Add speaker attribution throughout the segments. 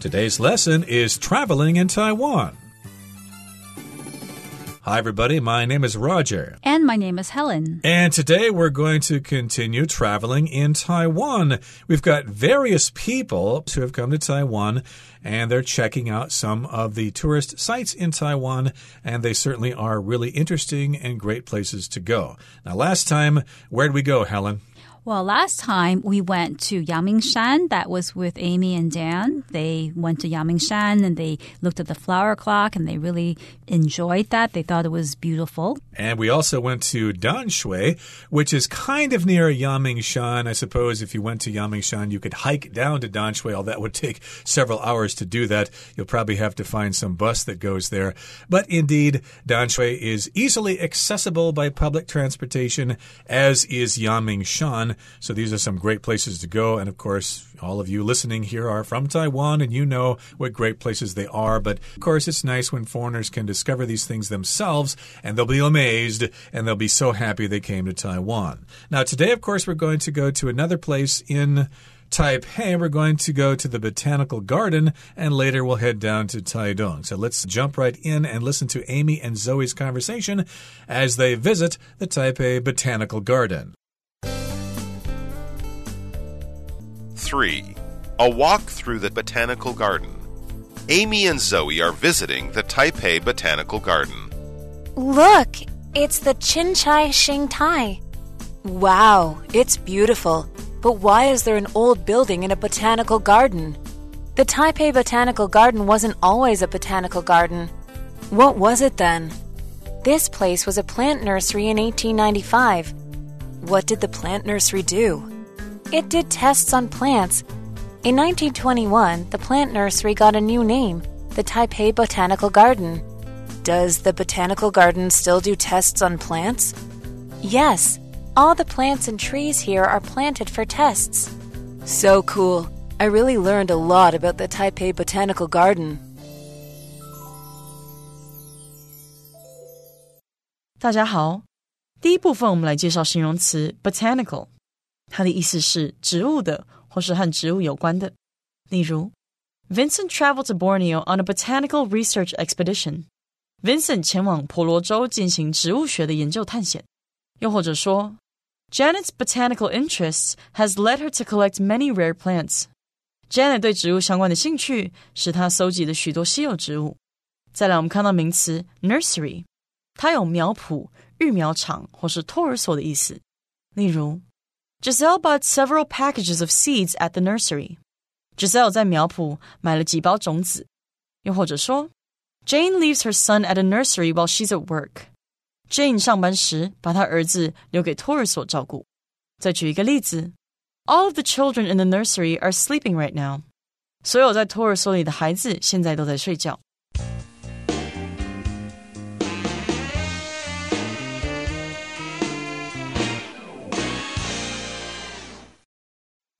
Speaker 1: Today's lesson is traveling in Taiwan. Hi, everybody. My name is Roger.
Speaker 2: And my name is Helen.
Speaker 1: And today we're going to continue traveling in Taiwan. We've got various people who have come to Taiwan and they're checking out some of the tourist sites in Taiwan, and they certainly are really interesting and great places to go. Now, last time, where'd we go, Helen?
Speaker 2: Well, last time we went to Yangmingshan. That was with Amy and Dan. They went to Yangmingshan and they looked at the flower clock and they really enjoyed that. They thought it was beautiful.
Speaker 1: And we also went to Danshui, which is kind of near Yangmingshan. I suppose if you went to Yangmingshan, you could hike down to Danshui. All that would take several hours to do that. You'll probably have to find some bus that goes there. But indeed, Danshui is easily accessible by public transportation, as is Yangmingshan. So these are some great places to go. And of course, all of you listening here are from Taiwan and you know what great places they are. But of course, it's nice when foreigners can discover these things themselves and they'll be amazed and they'll be so happy they came to Taiwan. Now, today, of course, we're going to go to another place in Taipei, we're going to go to the Botanical Garden and later we'll head down to Taidong. So let's jump right in and listen to Amy and Zoe's conversation as they visit the Taipei Botanical Garden.
Speaker 3: 3. A walk through the botanical garden. Amy and Zoe are visiting the Taipei Botanical Garden.
Speaker 4: Look, it's the Chincai Xing Tai. Wow, it's beautiful. But why is there an old building in a botanical garden? The Taipei Botanical Garden wasn't always a botanical garden. What was it then? This place was a plant nursery in 1895. What did the plant nursery do? It did tests on plants. In 1921, the plant nursery got a new name, the Taipei Botanical Garden. Does the Botanical Garden still do tests on plants? Yes, all the plants and trees here are planted for tests. So cool. I really learned a lot about the Taipei Botanical Garden.
Speaker 5: 大家好，第一部分我们来介绍形容词 botanical。 它的意思是植物的，或是和植物有关的。例如，Vincent traveled to Borneo on a botanical research expedition。Vincent 前往婆罗洲进行植物学的研究探险。又或者说，Janet's botanical interests has led her to collect many rare plants。Janet 对植物相关的兴趣使她搜集了许多稀有植物。再来，我们看到名词 nursery，它有苗圃、育苗场或是托儿所的意思。例如 Giselle bought several packages of seeds at the nursery. Giselle 在苗圃买了几包种子。又或者说，Jane leaves her son at a nursery while she's at work. Jane 上班时把她儿子留给托儿所照顾。再举一个例子，All of the children in the nursery are sleeping right now. 所有在托儿所里的孩子现在都在睡觉。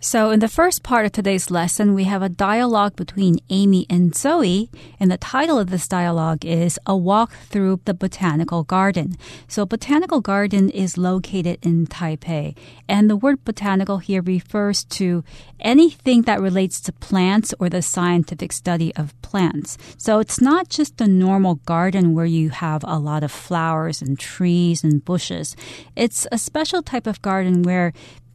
Speaker 2: So, in the first part of today's lesson, we have a dialogue between Amy and Zoe, and the title of this dialogue is A Walk Through the Botanical Garden. So, Botanical Garden is located in Taipei, and the word botanical here refers to anything that relates to plants or the scientific study of plants. So, it's not just a normal garden where you have a lot of flowers and trees and bushes. It's a special type of garden where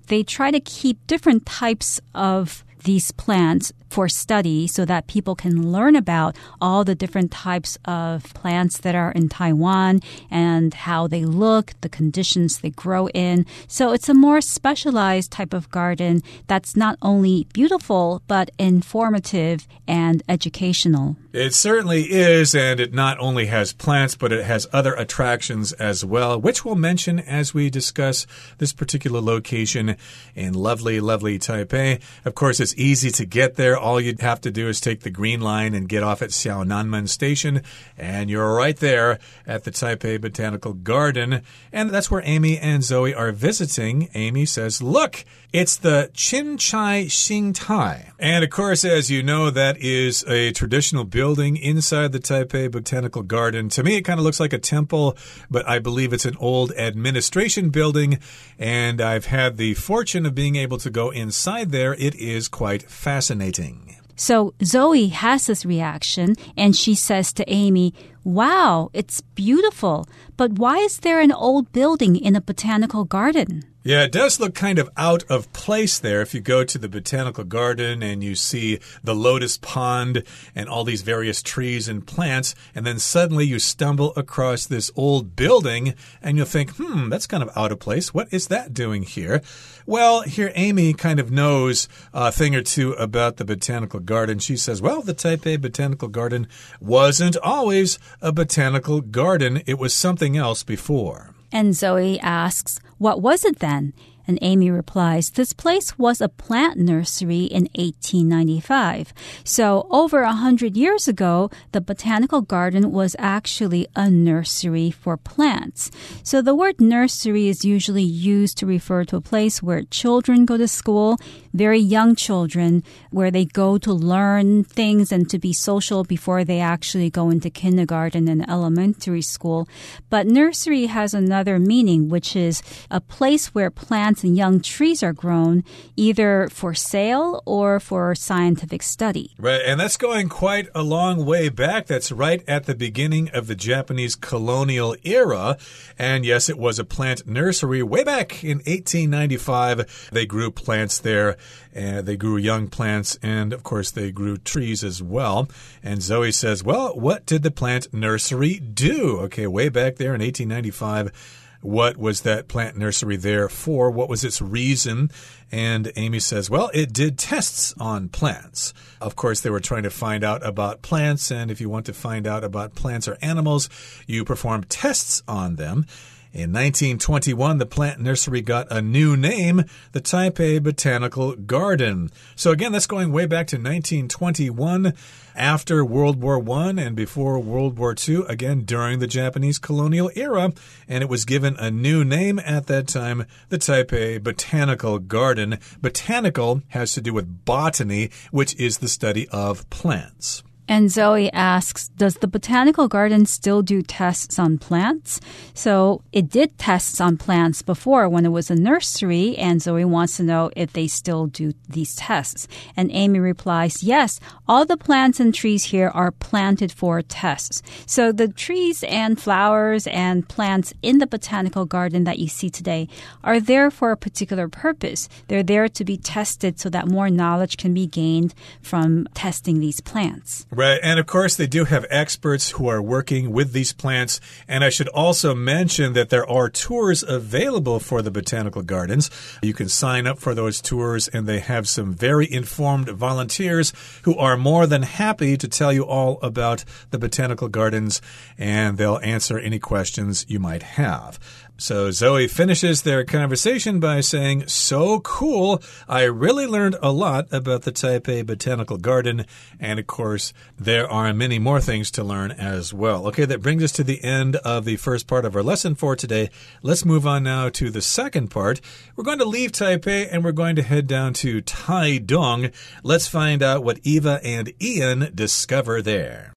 Speaker 2: they try to keep different types of these plants for study so that people can learn about all the different types of plants that are in Taiwan and how they look, the conditions they grow in. So it's a more specialized type of garden that's not only beautiful, but informative and educational.
Speaker 1: It certainly is, and it not only has plants, but it has other attractions as well, which we'll mention as we discuss this particular location in lovely, lovely Taipei. Of course, it's easy to get there all you'd have to do is take the green line and get off at Xiaonanmen Station, and you're right there at the Taipei Botanical Garden. And that's where Amy and Zoe are visiting. Amy says, Look, it's the Chin Chai Xing Tai. And of course, as you know, that is a traditional building inside the Taipei Botanical Garden. To me, it kind of looks like a temple, but I believe it's an old administration building. And I've had the fortune of being able to go inside there. It is quite fascinating.
Speaker 2: So Zoe has this reaction and she says to Amy, Wow, it's beautiful, but why is there an old building in a botanical garden?
Speaker 1: Yeah, it does look kind of out of place there if you go to the botanical garden and you see the lotus pond and all these various trees and plants, and then suddenly you stumble across this old building and you'll think, hmm, that's kind of out of place. What is that doing here? Well, here Amy kind of knows a thing or two about the botanical garden. She says, well, the Taipei Botanical Garden wasn't always a botanical garden, it was something else before.
Speaker 2: And Zoe asks, What was it then? And Amy replies, This place was a plant nursery in 1895. So, over a hundred years ago, the botanical garden was actually a nursery for plants. So, the word nursery is usually used to refer to a place where children go to school, very young children, where they go to learn things and to be social before they actually go into kindergarten and elementary school. But nursery has another meaning, which is a place where plants plants and young trees are grown either for sale or for scientific study.
Speaker 1: Right, and that's going quite a long way back. That's right at the beginning of the Japanese colonial era. And yes, it was a plant nursery way back in 1895. They grew plants there, and they grew young plants, and of course, they grew trees as well. And Zoe says, Well, what did the plant nursery do? Okay, way back there in 1895 what was that plant nursery there for? What was its reason? And Amy says, well, it did tests on plants. Of course, they were trying to find out about plants. And if you want to find out about plants or animals, you perform tests on them. In 1921, the plant nursery got a new name, the Taipei Botanical Garden. So again, that's going way back to 1921 after World War I and before World War II, again during the Japanese colonial era, and it was given a new name at that time, the Taipei Botanical Garden. Botanical has to do with botany, which is the study of plants.
Speaker 2: And Zoe asks, does the botanical garden still do tests on plants? So it did tests on plants before when it was a nursery, and Zoe wants to know if they still do these tests. And Amy replies, yes, all the plants and trees here are planted for tests. So the trees and flowers and plants in the botanical garden that you see today are there for a particular purpose. They're there to be tested so that more knowledge can be gained from testing these plants.
Speaker 1: Right. And of course, they do have experts who are working with these plants. And I should also mention that there are tours available for the botanical gardens. You can sign up for those tours, and they have some very informed volunteers who are more than happy to tell you all about the botanical gardens, and they'll answer any questions you might have. So Zoe finishes their conversation by saying, So cool. I really learned a lot about the Taipei Botanical Garden. And of course, there are many more things to learn as well. Okay, that brings us to the end of the first part of our lesson for today. Let's move on now to the second part. We're going to leave Taipei and we're going to head down to Taidong. Let's find out what Eva and Ian discover there.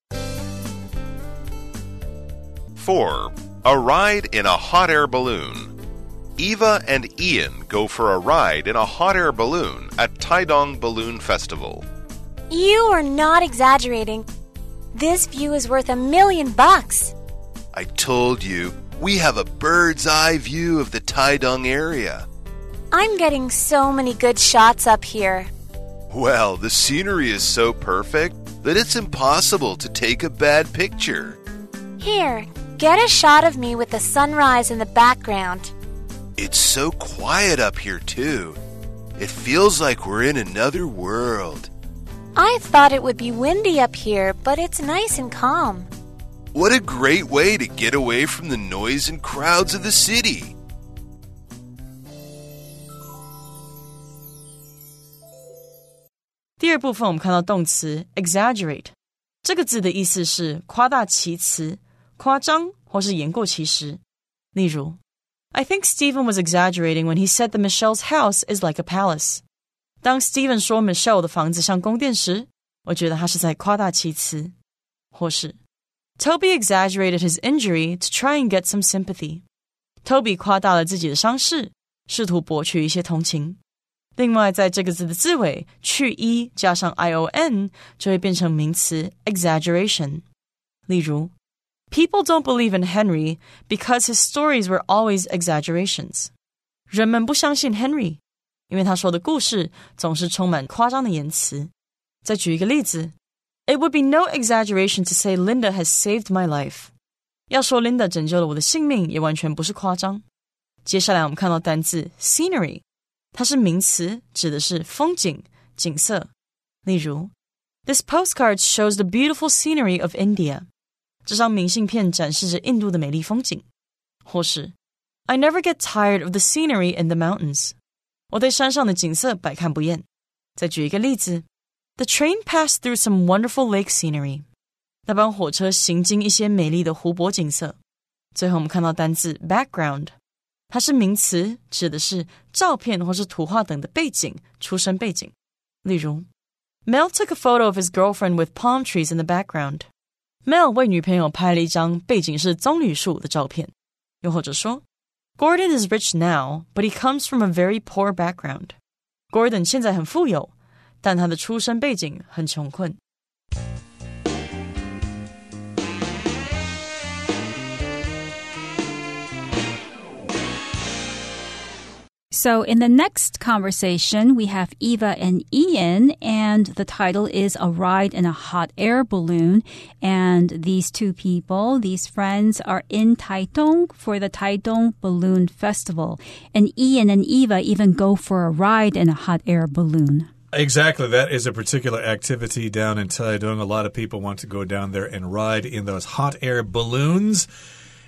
Speaker 3: 4. A ride in a hot air balloon. Eva and Ian go for a ride in a hot air balloon at Taidong Balloon Festival.
Speaker 4: You are not exaggerating. This view is worth a million bucks.
Speaker 3: I told you, we have a bird's eye view of the Taidong area.
Speaker 4: I'm getting so many good shots up here.
Speaker 3: Well, the scenery is so perfect that it's impossible to take a bad picture.
Speaker 4: Here, Get a shot of me with the sunrise in the background.
Speaker 3: It's so quiet up here, too. It feels like we're in another world.
Speaker 4: I thought it would be windy up here, but it's nice and calm.
Speaker 3: What a great way to get away from the noise and crowds of the city.
Speaker 5: 第二部分我们看到动词 exaggerate 这个字的意思是夸大其词。 夸张或是言过其实。例如，I think Stephen was exaggerating when he said that Michelle's house is like a palace。当 Stephen 说 Michelle 的房子像宫殿时，我觉得他是在夸大其词。或是，Toby exaggerated his injury to try and get some sympathy。Toby 夸大了自己的伤势，试图博取一些同情。 另外，在这个字的字尾去 e 加上 i o n，就会变成名词 exaggeration。例如 ，People don't believe in Henry because his stories were always exaggerations。人们不相信 Henry，因为他说的故事总是充满夸张的言辞。再举一个例子，It would be no exaggeration to say Linda has saved my life。要说 Linda 拯救了我的性命，也完全不是夸张。接下来我们看到单字 scenery。它是名词，指的是风景、景色。例如，This postcard shows the beautiful scenery of India。 这张明信片展示着印度的美丽风景。或是，I never get tired of the scenery in the mountains。我对山上的景色百看不厌。再举一个例子，The train passed through some wonderful lake scenery。那班火车行经一些美丽的湖泊景色。最后，我们看到单字 background。它是名词，指的是照片或是图画等的背景、出生背景。例如，Mel took a photo of his girlfriend with palm trees in the background。 Mel 为女朋友拍了一张背景是棕榈树的照片。又或者说，Gordon is rich now, but he comes from a very poor background。Gordon 现在很富有，但他的出生背景很穷困。
Speaker 2: So, in the next conversation, we have Eva and Ian, and the title is A Ride in a Hot Air Balloon. And these two people, these friends, are in Taitung for the Taitung Balloon Festival. And Ian and Eva even go for a ride in a hot air balloon.
Speaker 1: Exactly. That is a particular activity down in Taitung. A lot of people want to go down there and ride in those hot air balloons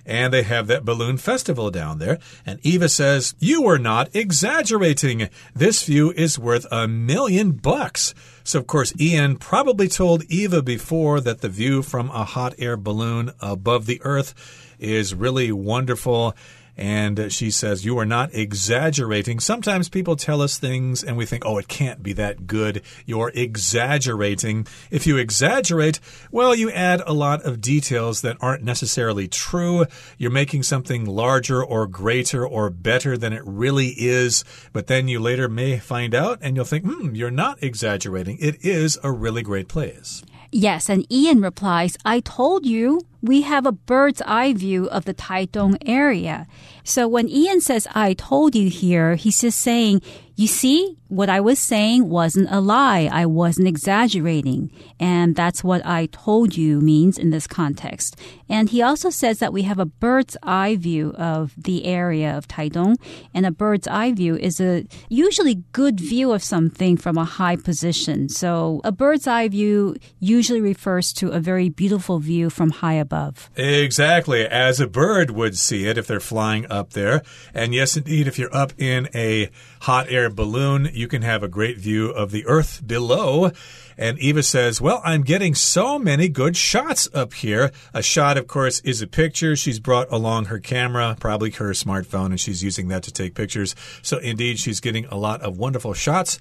Speaker 1: and they have that balloon festival down there. And Eva says, You were not exaggerating. This view is worth a million bucks. So, of course, Ian probably told Eva before that the view from a hot air balloon above the earth is really wonderful and she says, You are not exaggerating. Sometimes people tell us things and we think, Oh, it can't be that good. You're exaggerating. If you exaggerate, well, you add a lot of details that aren't necessarily true. You're making something larger or greater or better than it really is. But then you later may find out and you'll think, Hmm, you're not exaggerating. It is a really great place.
Speaker 2: Yes, and Ian replies, I told you we have a bird's eye view of the Taitung area. So when Ian says, I told you here, he's just saying, you see, what I was saying wasn't a lie. I wasn't exaggerating. And that's what I told you means in this context. And he also says that we have a bird's eye view of the area of Taitung. And a bird's eye view is a usually good view of something from a high position. So a bird's eye view usually refers to a very beautiful view from high above.
Speaker 1: Exactly, as a bird would see it if they're flying up there. And yes, indeed, if you're up in a hot air balloon, you can have a great view of the earth below. And Eva says, Well, I'm getting so many good shots up here. A shot, of course, is a picture. She's brought along her camera, probably her smartphone, and she's using that to take pictures. So, indeed, she's getting a lot of wonderful shots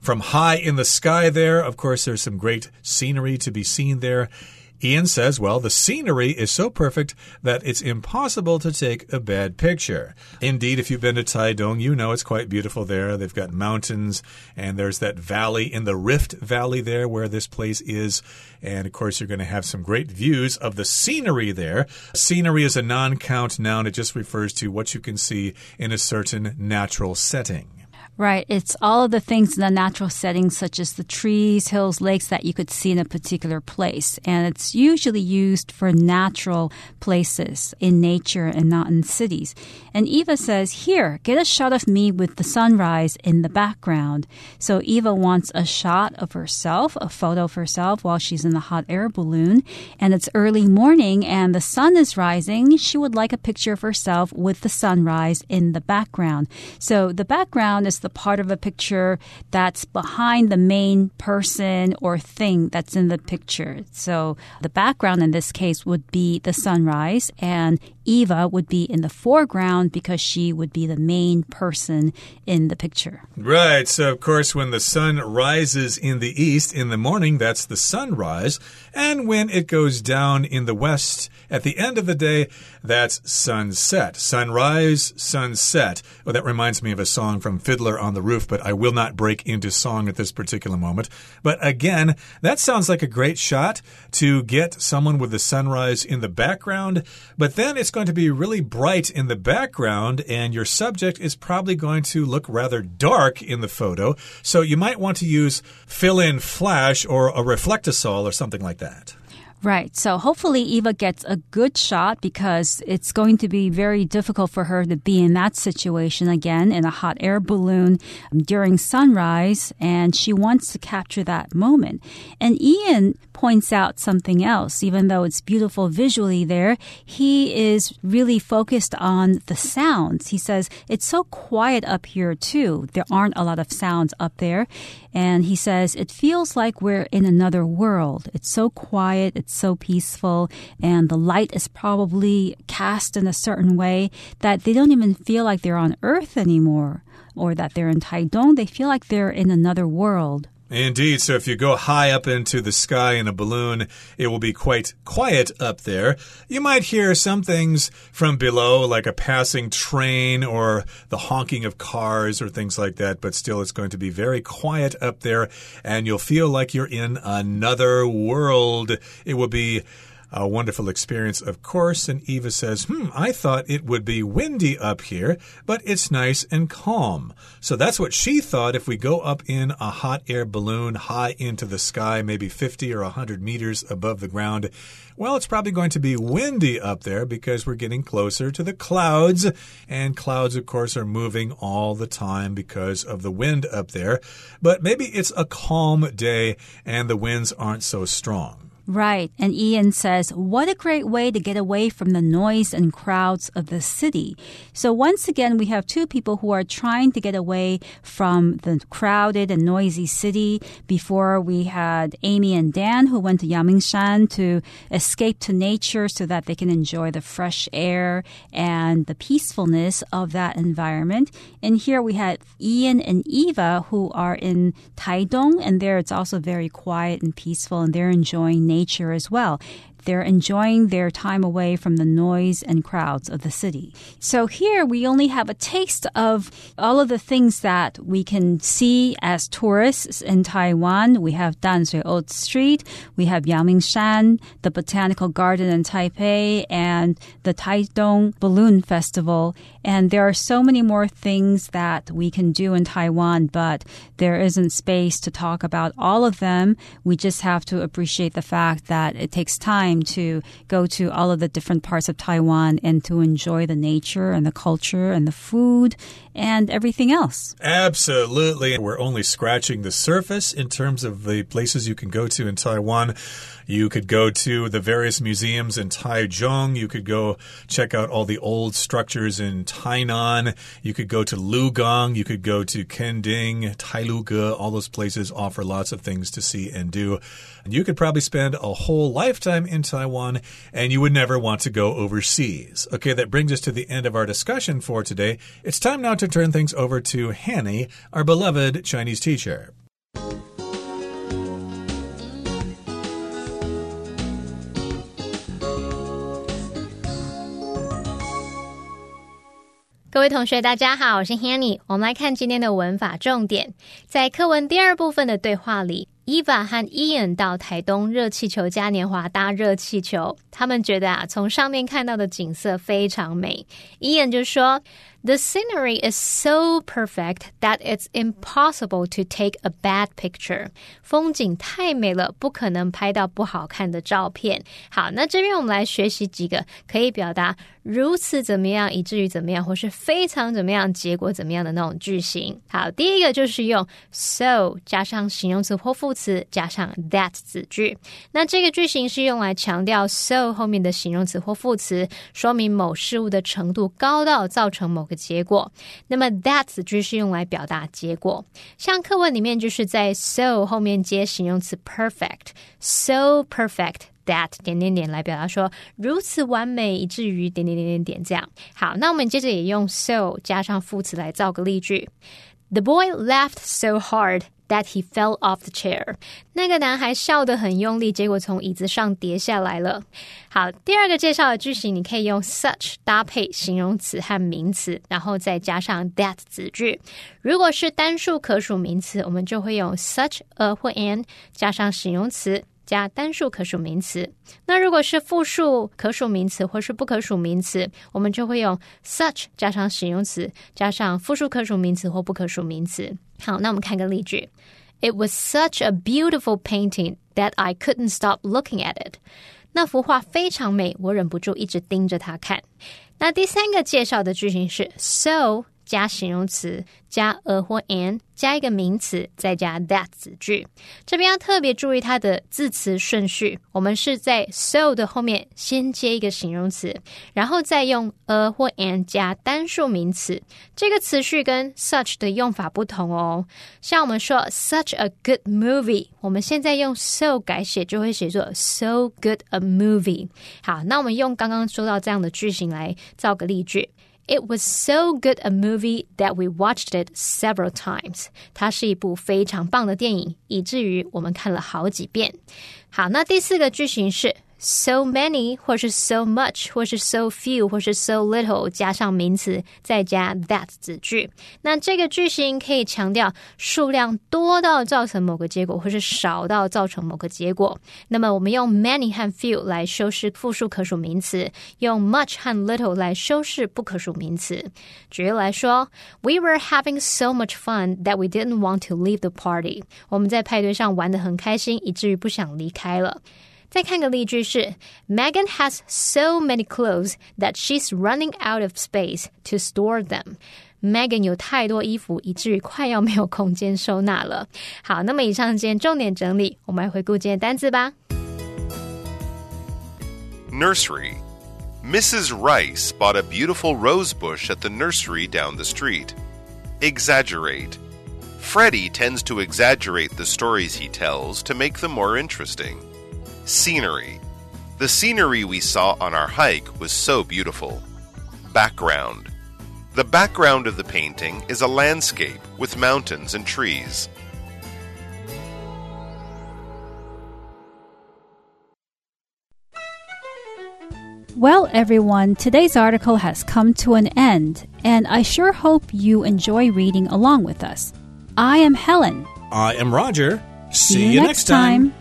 Speaker 1: from high in the sky there. Of course, there's some great scenery to be seen there. Ian says, well, the scenery is so perfect that it's impossible to take a bad picture. Indeed, if you've been to Taidong, you know it's quite beautiful there. They've got mountains, and there's that valley in the Rift Valley there where this place is. And of course, you're going to have some great views of the scenery there. Scenery is a non count noun, it just refers to what you can see in a certain natural setting.
Speaker 2: Right. It's all of the things in the natural settings, such as the trees, hills, lakes that you could see in a particular place. And it's usually used for natural places in nature and not in cities. And Eva says, Here, get a shot of me with the sunrise in the background. So Eva wants a shot of herself, a photo of herself while she's in the hot air balloon. And it's early morning and the sun is rising. She would like a picture of herself with the sunrise in the background. So the background is the the part of a picture that's behind the main person or thing that's in the picture. So the background in this case would be the sunrise, and Eva would be in the foreground because she would be the main person in the picture.
Speaker 1: Right. So, of course, when the sun rises in the east in the morning, that's the sunrise. And when it goes down in the west at the end of the day, that's sunset. Sunrise, sunset. Well, that reminds me of a song from Fiddler on the Roof, but I will not break into song at this particular moment. But again, that sounds like a great shot to get someone with the sunrise in the background, but then it's going to be really bright in the background, and your subject is probably going to look rather dark in the photo. So you might want to use fill in flash or a reflectosol or something like that.
Speaker 2: Right. So hopefully Eva gets a good shot because it's going to be very difficult for her to be in that situation again in a hot air balloon during sunrise. And she wants to capture that moment. And Ian points out something else. Even though it's beautiful visually there, he is really focused on the sounds. He says, it's so quiet up here too. There aren't a lot of sounds up there. And he says, it feels like we're in another world. It's so quiet. So peaceful. And the light is probably cast in a certain way that they don't even feel like they're on earth anymore or that they're in Taidong. They feel like they're in another world.
Speaker 1: Indeed. So if you go high up into the sky in a balloon, it will be quite quiet up there. You might hear some things from below, like a passing train or the honking of cars or things like that, but still it's going to be very quiet up there and you'll feel like you're in another world. It will be a wonderful experience, of course. And Eva says, Hmm, I thought it would be windy up here, but it's nice and calm. So that's what she thought if we go up in a hot air balloon high into the sky, maybe 50 or 100 meters above the ground. Well, it's probably going to be windy up there because we're getting closer to the clouds. And clouds, of course, are moving all the time because of the wind up there. But maybe it's a calm day and the winds aren't so strong.
Speaker 2: Right. And Ian says, what a great way to get away from the noise and crowds of the city. So once again, we have two people who are trying to get away from the crowded and noisy city. Before we had Amy and Dan who went to Yangmingshan to escape to nature so that they can enjoy the fresh air and the peacefulness of that environment. And here we had Ian and Eva who are in Taidong and there it's also very quiet and peaceful and they're enjoying nature nature as well. They're enjoying their time away from the noise and crowds of the city. So here we only have a taste of all of the things that we can see as tourists in Taiwan. We have Danshui Old Street, we have Yangmingshan, the Botanical Garden in Taipei, and the Taidong Balloon Festival. And there are so many more things that we can do in Taiwan, but there isn't space to talk about all of them. We just have to appreciate the fact that it takes time to go to all of the different parts of Taiwan and to enjoy the nature and the culture and the food and everything else.
Speaker 1: Absolutely. We're only scratching the surface in terms of the places you can go to in Taiwan. You could go to the various museums in Taichung. You could go check out all the old structures in Tainan. You could go to Lugang. You could go to Kending, Tailuge. All those places offer lots of things to see and do. And you could probably spend a whole lifetime in Taiwan and you would never want to go overseas. Okay, that brings us to the end of our discussion for today. It's time now to turn things over to Hanny, our beloved Chinese teacher.
Speaker 6: 各位同学，大家好，我是 Hanny。我们来看今天的文法重点，在课文第二部分的对话里，Eva 和 Ian 到台东热气球嘉年华搭热气球，他们觉得啊，从上面看到的景色非常美。Ian 就说。 The scenery is so perfect that it's impossible to take a bad picture. 风景太美了，不可能拍到不好看的照片。好，那这边我们来学习几个可以表达如此怎么样，以至于怎么样，或是非常怎么样，结果怎么样的那种句型。好，第一个就是用 so 加上形容词或副词加上 that 子句。那这个句型是用来强调 so 后面的形容词或副词，说明某事物的程度高到造成某个 结果，那么 that 子句是用来表达结果。像课文里面就是在 so 后面接形容词 perfect，so perfect。that 点点点来表达说如此完美，以至于点点点点点这样。好，那我们接着也用 so 加上副词来造个例句。The boy laughed so hard that he fell off the chair。那个男孩笑得很用力，结果从椅子上跌下来了。好，第二个介绍的句型，你可以用 such 搭配形容词和名词，然后再加上 that 子句。如果是单数可数名词，我们就会用 such a 或 an 加上形容词。加单数可数名词。那如果是复数可数名词或是不可数名词，我们就会用 such 加上形容词，加上复数可数名词或不可数名词。好，那我们看个例句：It was such a beautiful painting that I couldn't stop looking at it。那幅画非常美，我忍不住一直盯着它看。那第三个介绍的句型是 so 加形容词加 a 或 an。加一个名词，再加 that 子句。这边要特别注意它的字词顺序。我们是在 so 的后面先接一个形容词，然后再用 a 或 an 加单数名词。这个词序跟 such 的用法不同哦。像我们说 such a good movie，我们现在用 so 改写就会写作 so good a movie。好，那我们用刚刚说到这样的句型来造个例句。It was so good a movie that we watched it several times。它是一部非常棒的电影，以至于我们看了好几遍。好，那第四个句型是。 so many，或是 so much，或是 so few，或是 so little，加上名词，再加 that 子句。那这个句型可以强调数量多到造成某个结果，或是少到造成某个结果。那么我们用 many 和 few 来修饰复数可数名词，用 much 和 little 来修饰不可数名词。举例来说，We were having so much fun that we didn't want to leave the party。我们在派对上玩得很开心，以至于不想离开了。 再看个例句是：Megan has so many clothes that she's running out of space to store them. Megan 有太多衣服，以至于快要没有空间收纳了。好，那么以上今天重点整理，我们来回顾今天单词吧。
Speaker 3: Nursery. Mrs. Rice bought a beautiful rose bush at the nursery down the street. Exaggerate. Freddie tends to exaggerate the stories he tells to make them more interesting. Scenery. The scenery we saw on our hike was so beautiful. Background. The background of the painting is a landscape with mountains and trees.
Speaker 2: Well, everyone, today's article has come to an end, and I sure hope you enjoy reading along with us. I am Helen.
Speaker 1: I am Roger. See,
Speaker 2: you, next time.